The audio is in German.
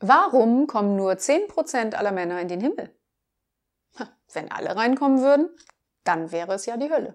Warum kommen nur 10% aller Männer in den Himmel? Wenn alle reinkommen würden, dann wäre es ja die Hölle.